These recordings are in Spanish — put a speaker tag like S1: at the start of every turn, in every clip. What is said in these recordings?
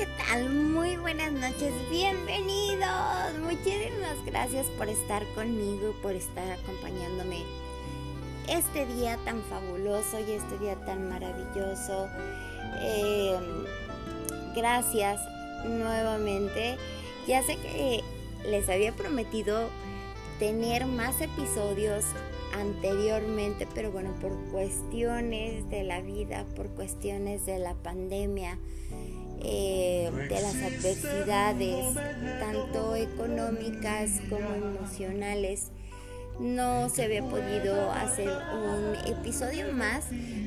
S1: ¿qué tal? Muy buenas noches, bienvenidos. Muchísimas gracias por estar conmigo, por estar acompañándome este día tan fabuloso y este día tan maravilloso. Em, gracias nuevamente. Ya sé que les había prometido tener más episodios anteriormente, pero bueno, por cuestiones de la vida, por cuestiones de la pandemia, eh, de las adversidades, tanto económicas como emocionales, no se había podido hacer un episodio más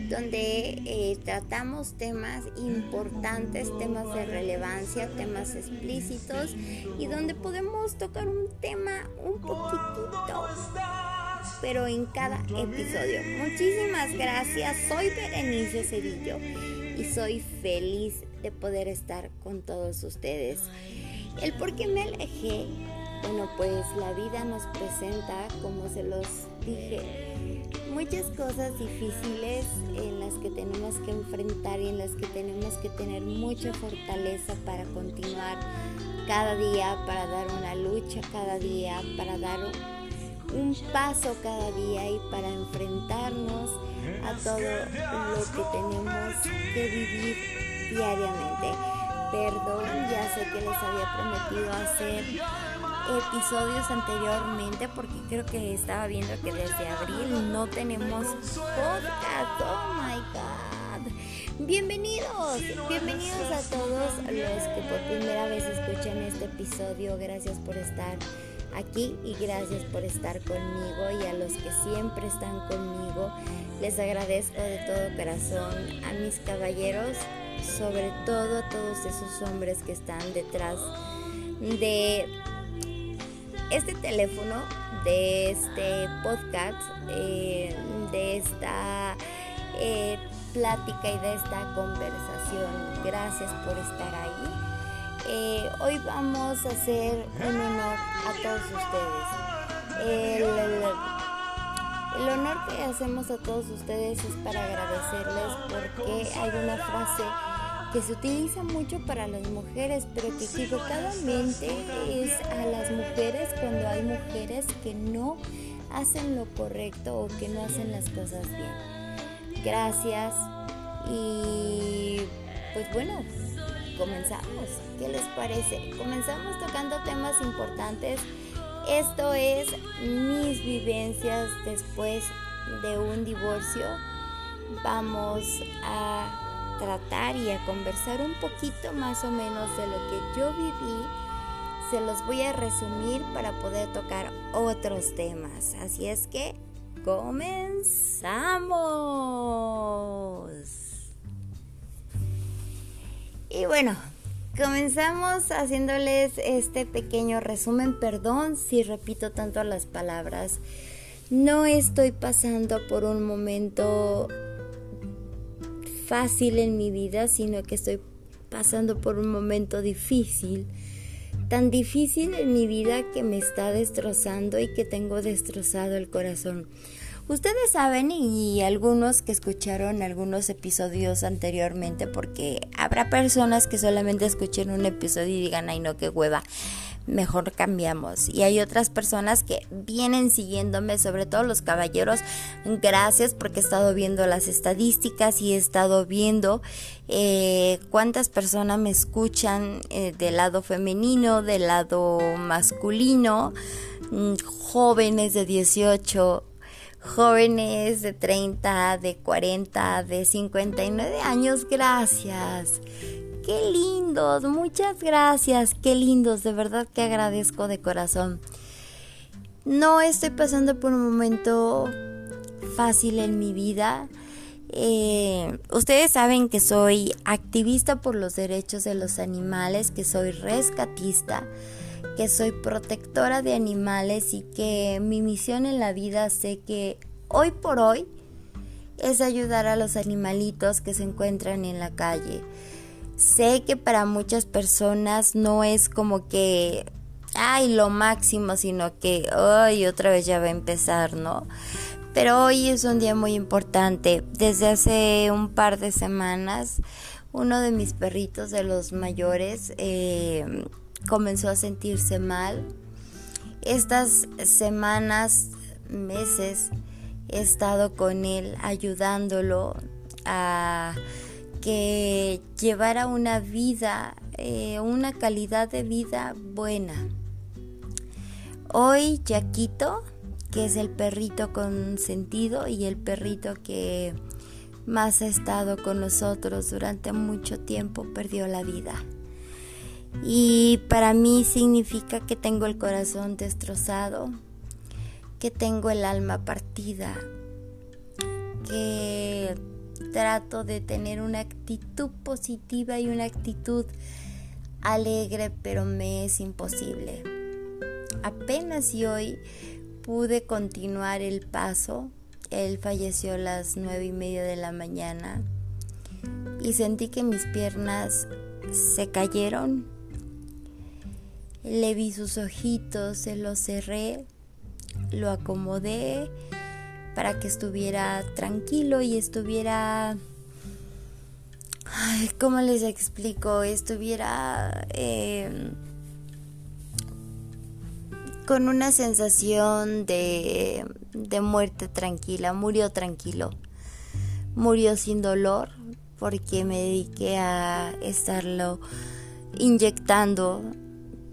S1: donde eh, tratamos temas importantes, temas de relevancia, temas explícitos y donde podemos tocar un tema un poquitito pero en cada episodio. Muchísimas gracias, soy Berenice Cedillo y soy feliz de poder estar con todos ustedes. El por qué me alejé, bueno pues la vida nos presenta, como se los dije, muchas cosas difíciles en las que tenemos que enfrentar y en las que tenemos que tener mucha fortaleza para continuar cada día, para dar una lucha cada día, para dar un paso cada día y para enfrentarnos a todo lo que tenemos que vivir diariamente. Perdón, ya sé que les había prometido hacer episodios anteriormente porque creo que estaba viendo que desde abril no tenemos podcast. Oh my god. Bienvenidos, bienvenidos a todos los que por primera vez escuchan este episodio. Gracias por estar aquí y gracias por estar conmigo y a los que siempre están conmigo. Les agradezco de todo corazón a mis caballeros, sobre todo a todos esos hombres que están detrás de este teléfono, de este podcast, eh, de esta eh, plática y de esta conversación. Gracias por estar ahí. Eh, hoy vamos a hacer un honor a todos ustedes. El, honor que hacemos a todos ustedes es para agradecerles porque hay una frase que se utiliza mucho para las mujeres, pero que equivocadamente es a las mujeres cuando hay mujeres que no hacen lo correcto o que no hacen las cosas bien. Gracias y pues bueno, comenzamos. ¿Qué les parece? Comenzamos tocando temas importantes. Esto es mis vivencias después de un divorcio. Vamos a tratar y a conversar un poquito más o menos de lo que yo viví. Se los voy a resumir para poder tocar otros temas. Así es que comenzamos. Y bueno, comenzamos haciéndoles este pequeño resumen. Perdón si repito tanto las palabras. No estoy pasando por un momento fácil en mi vida, sino que estoy pasando por un momento difícil. Tan difícil en mi vida que me está destrozando y que tengo destrozado el corazón. Ustedes saben y algunos que escucharon algunos episodios anteriormente, porque habrá personas que solamente escuchen un episodio y digan, ay no, qué hueva, mejor cambiamos. Y hay otras personas que vienen siguiéndome, sobre todo los caballeros, gracias porque he estado viendo las estadísticas y he estado viendo eh, cuántas personas me escuchan eh, del lado femenino, del lado masculino, mm, jóvenes de 18 jóvenes de 30, de 40, de 59 años, gracias. Qué lindos, muchas gracias, qué lindos, de verdad que agradezco de corazón. No estoy pasando por un momento fácil en mi vida. Eh, ustedes saben que soy activista por los derechos de los animales, que soy rescatista que soy protectora de animales y que mi misión en la vida sé que hoy por hoy es ayudar a los animalitos que se encuentran en la calle. Sé que para muchas personas no es como que, ay, lo máximo, sino que, ay, otra vez ya va a empezar, ¿no? Pero hoy es un día muy importante. Desde hace un par de semanas uno de mis perritos de los mayores eh, comenzó a sentirse mal. Estas semanas, meses, he estado con él ayudándolo a que llevara una vida, eh, una calidad de vida buena. Hoy Yaquito, que es el perrito con sentido y el perrito que más ha estado con nosotros durante mucho tiempo, perdió la vida. Y para mí significa que tengo el corazón destrozado, que tengo el alma partida, que trato de tener una actitud positiva y una actitud alegre, pero me es imposible. Apenas y hoy pude continuar el paso. Él falleció a las nueve y media de la mañana y sentí que mis piernas se cayeron. Le vi sus ojitos, se los cerré, lo acomodé para que estuviera tranquilo y estuviera... ¿Cómo les explico? Estuviera em, con una sensación de, de muerte tranquila. Murió tranquilo. Murió sin dolor porque me dediqué a estarlo inyectando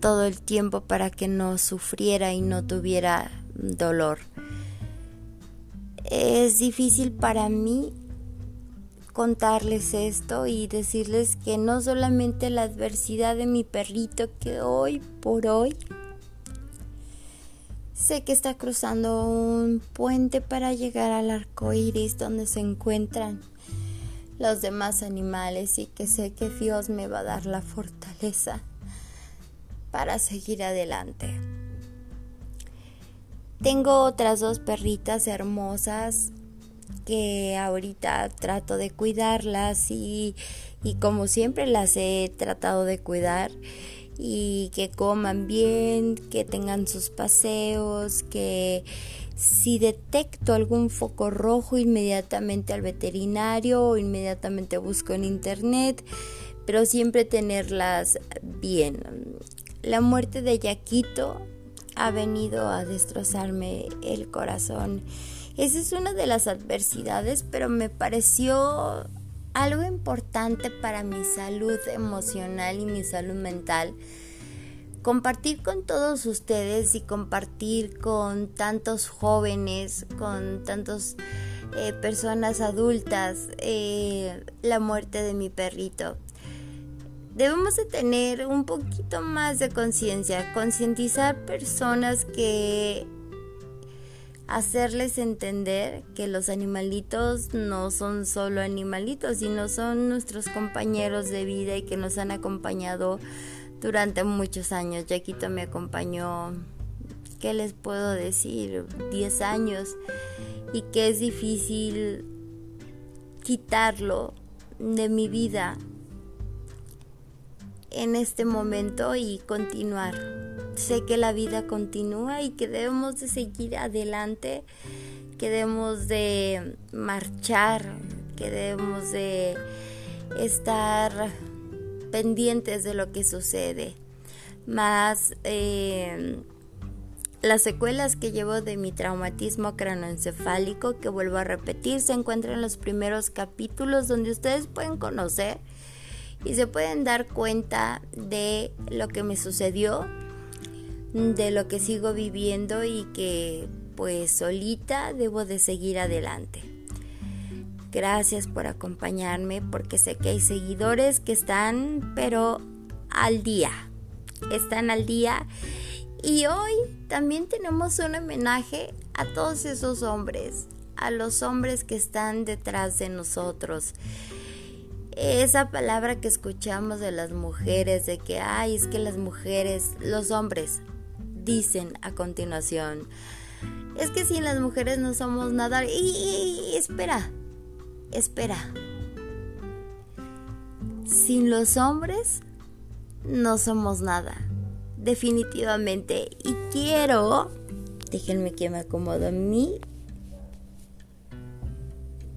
S1: todo el tiempo para que no sufriera y no tuviera dolor. Es difícil para mí contarles esto y decirles que no solamente la adversidad de mi perrito que hoy por hoy sé que está cruzando un puente para llegar al arco iris donde se encuentran los demás animales y que sé que Dios me va a dar la fortaleza para seguir adelante. Tengo otras dos perritas hermosas que ahorita trato de cuidarlas y, y como siempre las he tratado de cuidar y que coman bien, que tengan sus paseos, que si detecto algún foco rojo inmediatamente al veterinario o inmediatamente busco en internet, pero siempre tenerlas bien. La muerte de Yaquito ha venido a destrozarme el corazón. Esa es una de las adversidades, pero me pareció algo importante para mi salud emocional y mi salud mental. Compartir con todos ustedes y compartir con tantos jóvenes, con tantas eh, personas adultas, eh, la muerte de mi perrito debemos de tener un poquito más de conciencia, concientizar personas que hacerles entender que los animalitos no son solo animalitos, sino son nuestros compañeros de vida y que nos han acompañado durante muchos años. Yaquito me acompañó, ¿qué les puedo decir? 10 años y que es difícil quitarlo de mi vida en este momento y continuar. Sé que la vida continúa y que debemos de seguir adelante, que debemos de marchar, que debemos de estar pendientes de lo que sucede. Más eh, las secuelas que llevo de mi traumatismo cranoencefálico, que vuelvo a repetir, se encuentran en los primeros capítulos donde ustedes pueden conocer y se pueden dar cuenta de lo que me sucedió, de lo que sigo viviendo y que pues solita debo de seguir adelante. Gracias por acompañarme porque sé que hay seguidores que están pero al día. Están al día y hoy también tenemos un homenaje a todos esos hombres, a los hombres que están detrás de nosotros esa palabra que escuchamos de las mujeres, de que, ay, es que las mujeres, los hombres, dicen a continuación, es que sin las mujeres no somos nada. Y, espera, espera. Sin los hombres no somos nada. Definitivamente. Y quiero, déjenme que me acomodo mi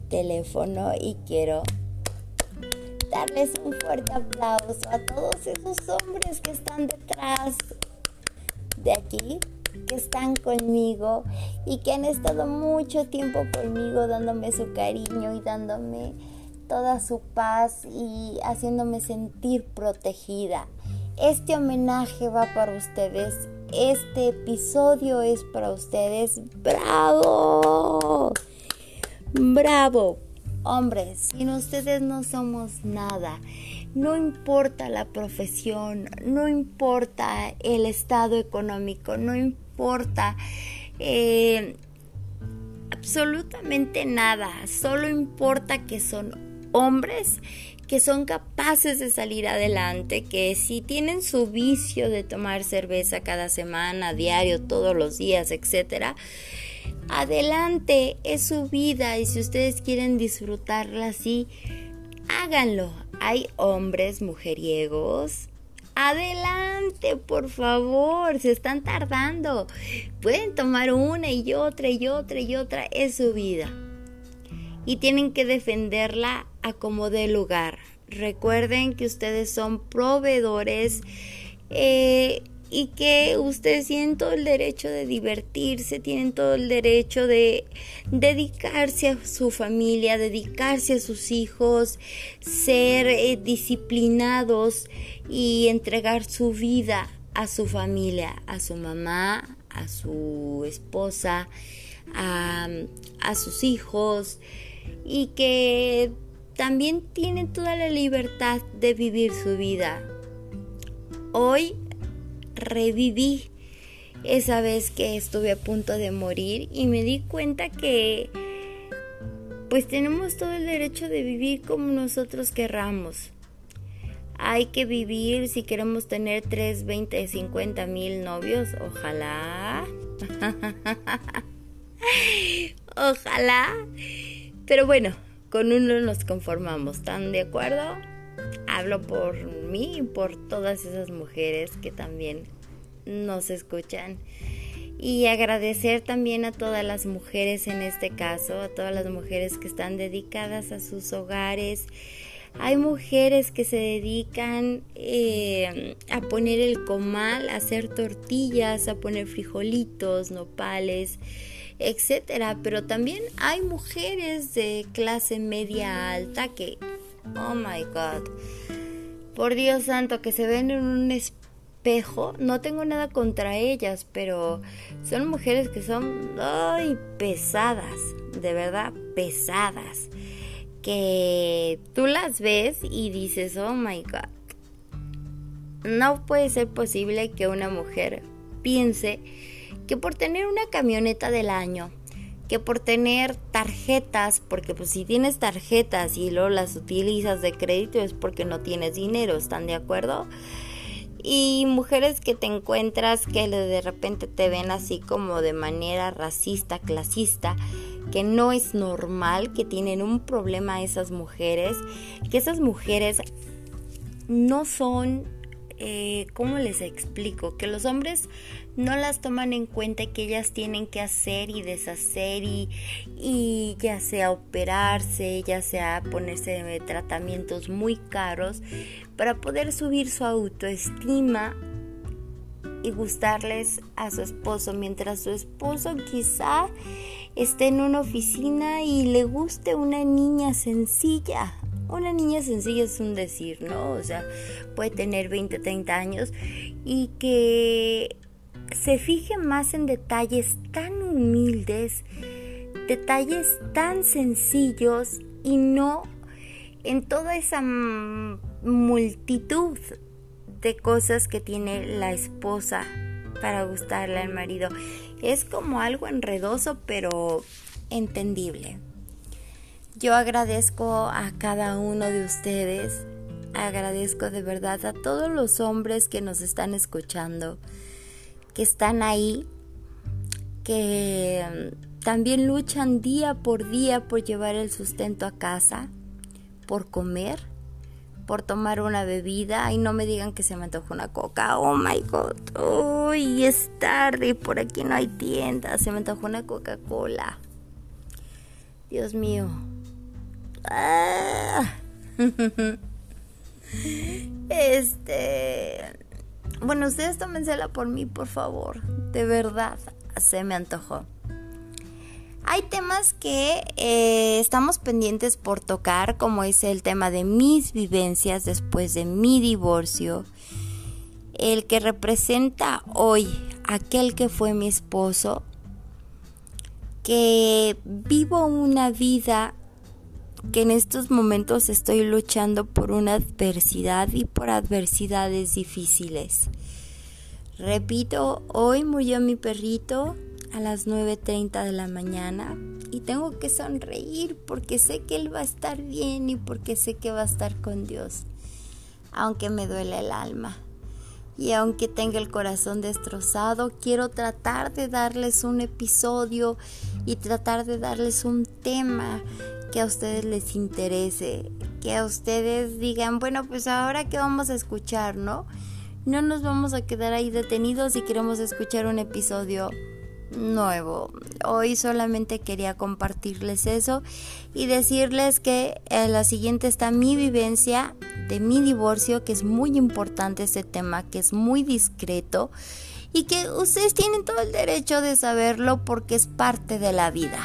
S1: teléfono y quiero darles un fuerte aplauso a todos esos hombres que están detrás de aquí, que están conmigo y que han estado mucho tiempo conmigo dándome su cariño y dándome toda su paz y haciéndome sentir protegida. Este homenaje va para ustedes. Este episodio es para ustedes. ¡Bravo! ¡Bravo! Hombres, sin ustedes no somos nada. No importa la profesión, no importa el estado económico, no importa eh, absolutamente nada. Solo importa que son hombres que son capaces de salir adelante, que si tienen su vicio de tomar cerveza cada semana, diario, todos los días, etcétera, adelante, es su vida y si ustedes quieren disfrutarla así, háganlo. Hay hombres mujeriegos. Adelante, por favor, se están tardando. Pueden tomar una y otra y otra y otra, es su vida. Y tienen que defenderla a como dé lugar. Recuerden que ustedes son proveedores. Eh, y que ustedes tienen todo el derecho de divertirse, tienen todo el derecho de dedicarse a su familia, dedicarse a sus hijos, ser eh, disciplinados y entregar su vida a su familia, a su mamá, a su esposa, a, a sus hijos y que también tienen toda la libertad de vivir su vida. Hoy reviví esa vez que estuve a punto de morir y me di cuenta que pues tenemos todo el derecho de vivir como nosotros querramos. Hay que vivir si queremos tener 3, 20, 50 mil novios, ojalá. ojalá. Pero bueno, con uno nos conformamos, ¿están de acuerdo? hablo por y por todas esas mujeres que también nos escuchan. Y agradecer también a todas las mujeres en este caso, a todas las mujeres que están dedicadas a sus hogares. Hay mujeres que se dedican eh, a poner el comal, a hacer tortillas, a poner frijolitos, nopales, etcétera. Pero también hay mujeres de clase media alta que Oh my God. Por Dios santo, que se ven en un espejo. No tengo nada contra ellas, pero son mujeres que son ay, pesadas. De verdad, pesadas. Que tú las ves y dices, oh my God. No puede ser posible que una mujer piense que por tener una camioneta del año, que por tener tarjetas, porque pues si tienes tarjetas y luego las utilizas de crédito es porque no tienes dinero, ¿están de acuerdo? Y mujeres que te encuentras que de repente te ven así como de manera racista, clasista, que no es normal, que tienen un problema esas mujeres, que esas mujeres no son eh, ¿cómo les explico? Que los hombres no las toman en cuenta que ellas tienen que hacer y deshacer y, y ya sea operarse, ya sea ponerse tratamientos muy caros para poder subir su autoestima y gustarles a su esposo, mientras su esposo quizá esté en una oficina y le guste una niña sencilla, una niña sencilla es un decir, ¿no? O sea, puede tener 20, 30 años y que se fije más en detalles tan humildes, detalles tan sencillos y no en toda esa multitud de cosas que tiene la esposa para gustarle al marido. Es como algo enredoso pero entendible. Yo agradezco a cada uno de ustedes, agradezco de verdad a todos los hombres que nos están escuchando, que están ahí, que mm, también luchan día por día por llevar el sustento a casa, por comer, por tomar una bebida. Y no me digan que se me antoja una coca. Oh my god. Uy, es tarde y por aquí no hay tienda. Se me antoja una Coca-Cola. Dios mío. Ah. Este. Bueno, ustedes tómensela por mí, por favor. De verdad, se me antojó. Hay temas que eh, estamos pendientes por tocar, como es el tema de mis vivencias después de mi divorcio, el que representa hoy aquel que fue mi esposo, que vivo una vida que en estos momentos estoy luchando por una adversidad y por adversidades difíciles. Repito, hoy murió mi perrito a las 9.30 de la mañana y tengo que sonreír porque sé que él va a estar bien y porque sé que va a estar con Dios, aunque me duele el alma. Y aunque tenga el corazón destrozado, quiero tratar de darles un episodio y tratar de darles un tema que a ustedes les interese, que a ustedes digan, bueno, pues ahora que vamos a escuchar, ¿no? No nos vamos a quedar ahí detenidos si queremos escuchar un episodio nuevo. Hoy solamente quería compartirles eso y decirles que en la siguiente está mi vivencia de mi divorcio, que es muy importante este tema, que es muy discreto y que ustedes tienen todo el derecho de saberlo porque es parte de la vida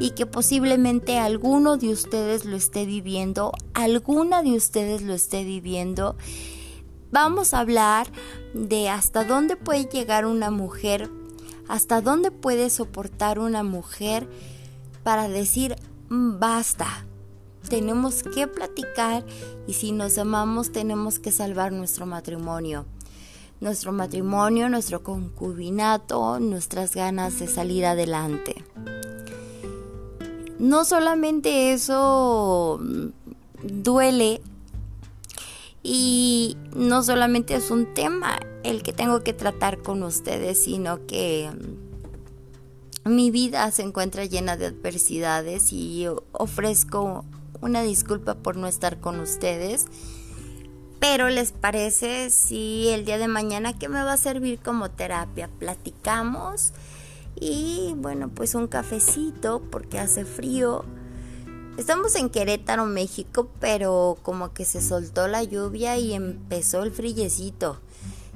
S1: y que posiblemente alguno de ustedes lo esté viviendo, alguna de ustedes lo esté viviendo. Vamos a hablar de hasta dónde puede llegar una mujer, hasta dónde puede soportar una mujer para decir mm, basta. Tenemos que platicar y si nos amamos tenemos que salvar nuestro matrimonio nuestro matrimonio, nuestro concubinato, nuestras ganas de salir adelante no solamente eso duele y no solamente es un tema el que tengo que tratar con ustedes, sino que mi vida se encuentra llena de adversidades y ofrezco una disculpa por no estar con ustedes. Pero les parece si el día de mañana que me va a servir como terapia platicamos y bueno, pues un cafecito porque hace frío. Estamos en Querétaro, México, pero como que se soltó la lluvia y empezó el frillecito.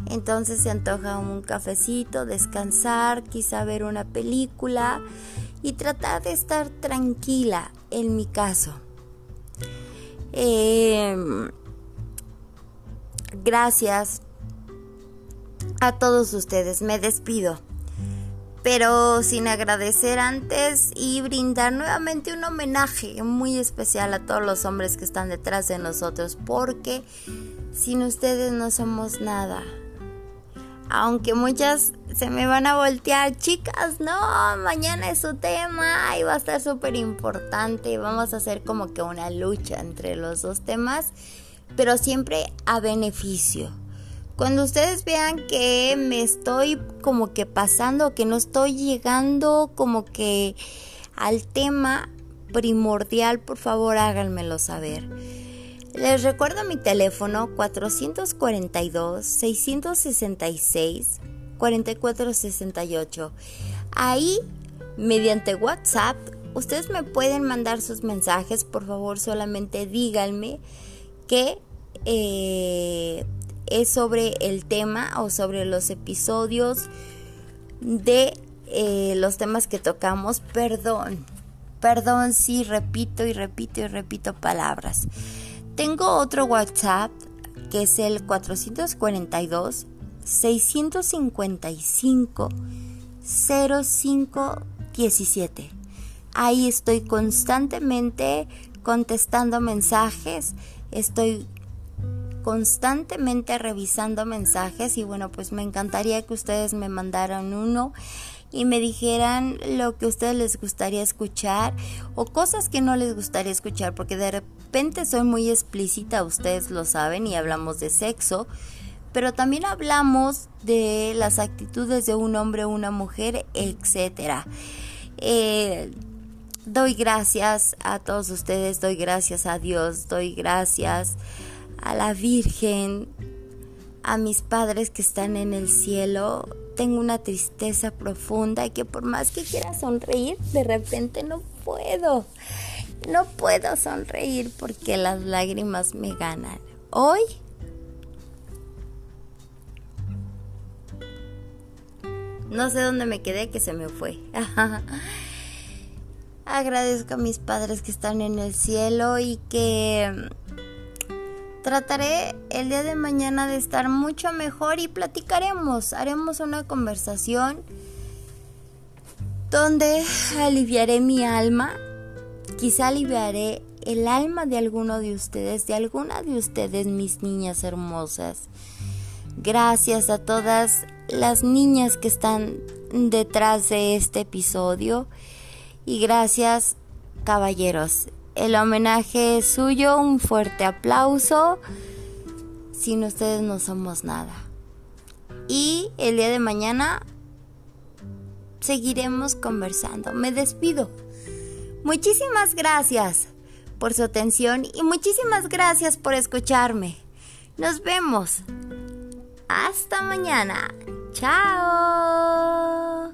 S1: Entonces se antoja un cafecito, descansar, quizá ver una película y tratar de estar tranquila, en mi caso. Em, gracias a todos ustedes. Me despido pero sin agradecer antes y brindar nuevamente un homenaje muy especial a todos los hombres que están detrás de nosotros, porque sin ustedes no somos nada. Aunque muchas se me van a voltear, chicas, no, mañana es su tema y va a estar súper importante. Vamos a hacer como que una lucha entre los dos temas, pero siempre a beneficio cuando ustedes vean que me estoy como que pasando, que no estoy llegando como que al tema primordial, por favor háganmelo saber. Les recuerdo mi teléfono 442-666-4468. Ahí, mediante WhatsApp, ustedes me pueden mandar sus mensajes. Por favor, solamente díganme que eh, es sobre el tema o sobre los episodios de eh, los temas que tocamos. Perdón, perdón si repito y repito y repito palabras. Tengo otro WhatsApp que es el 442 655 0517. Ahí estoy constantemente contestando mensajes, estoy constantemente revisando mensajes y bueno, pues me encantaría que ustedes me mandaran uno y me dijeran lo que a ustedes les gustaría escuchar o cosas que no les gustaría escuchar, porque de repente soy muy explícita, ustedes lo saben, y hablamos de sexo, pero también hablamos de las actitudes de un hombre una mujer, etcétera. Eh, doy gracias a todos ustedes, doy gracias a Dios, doy gracias a la Virgen, a mis padres que están en el cielo, tengo una tristeza profunda y que por más que quiera sonreír, de repente no puedo. No puedo sonreír porque las lágrimas me ganan. hoy no sé dónde me quedé que se me fue. Agradezco a mis padres que están en el cielo y que trataré el día de mañana de estar mucho mejor y platicaremos, haremos una conversación donde aliviaré mi alma, quizá aliviaré el alma de alguno de ustedes, de alguna de ustedes, mis niñas hermosas. Gracias a todas las niñas que están detrás de este episodio y gracias caballeros. El homenaje es suyo, un fuerte aplauso. Sin ustedes no somos nada. Y el día de mañana seguiremos conversando. Me despido. Muchísimas gracias por su atención y muchísimas gracias por escucharme. Nos vemos. Hasta mañana. Chao.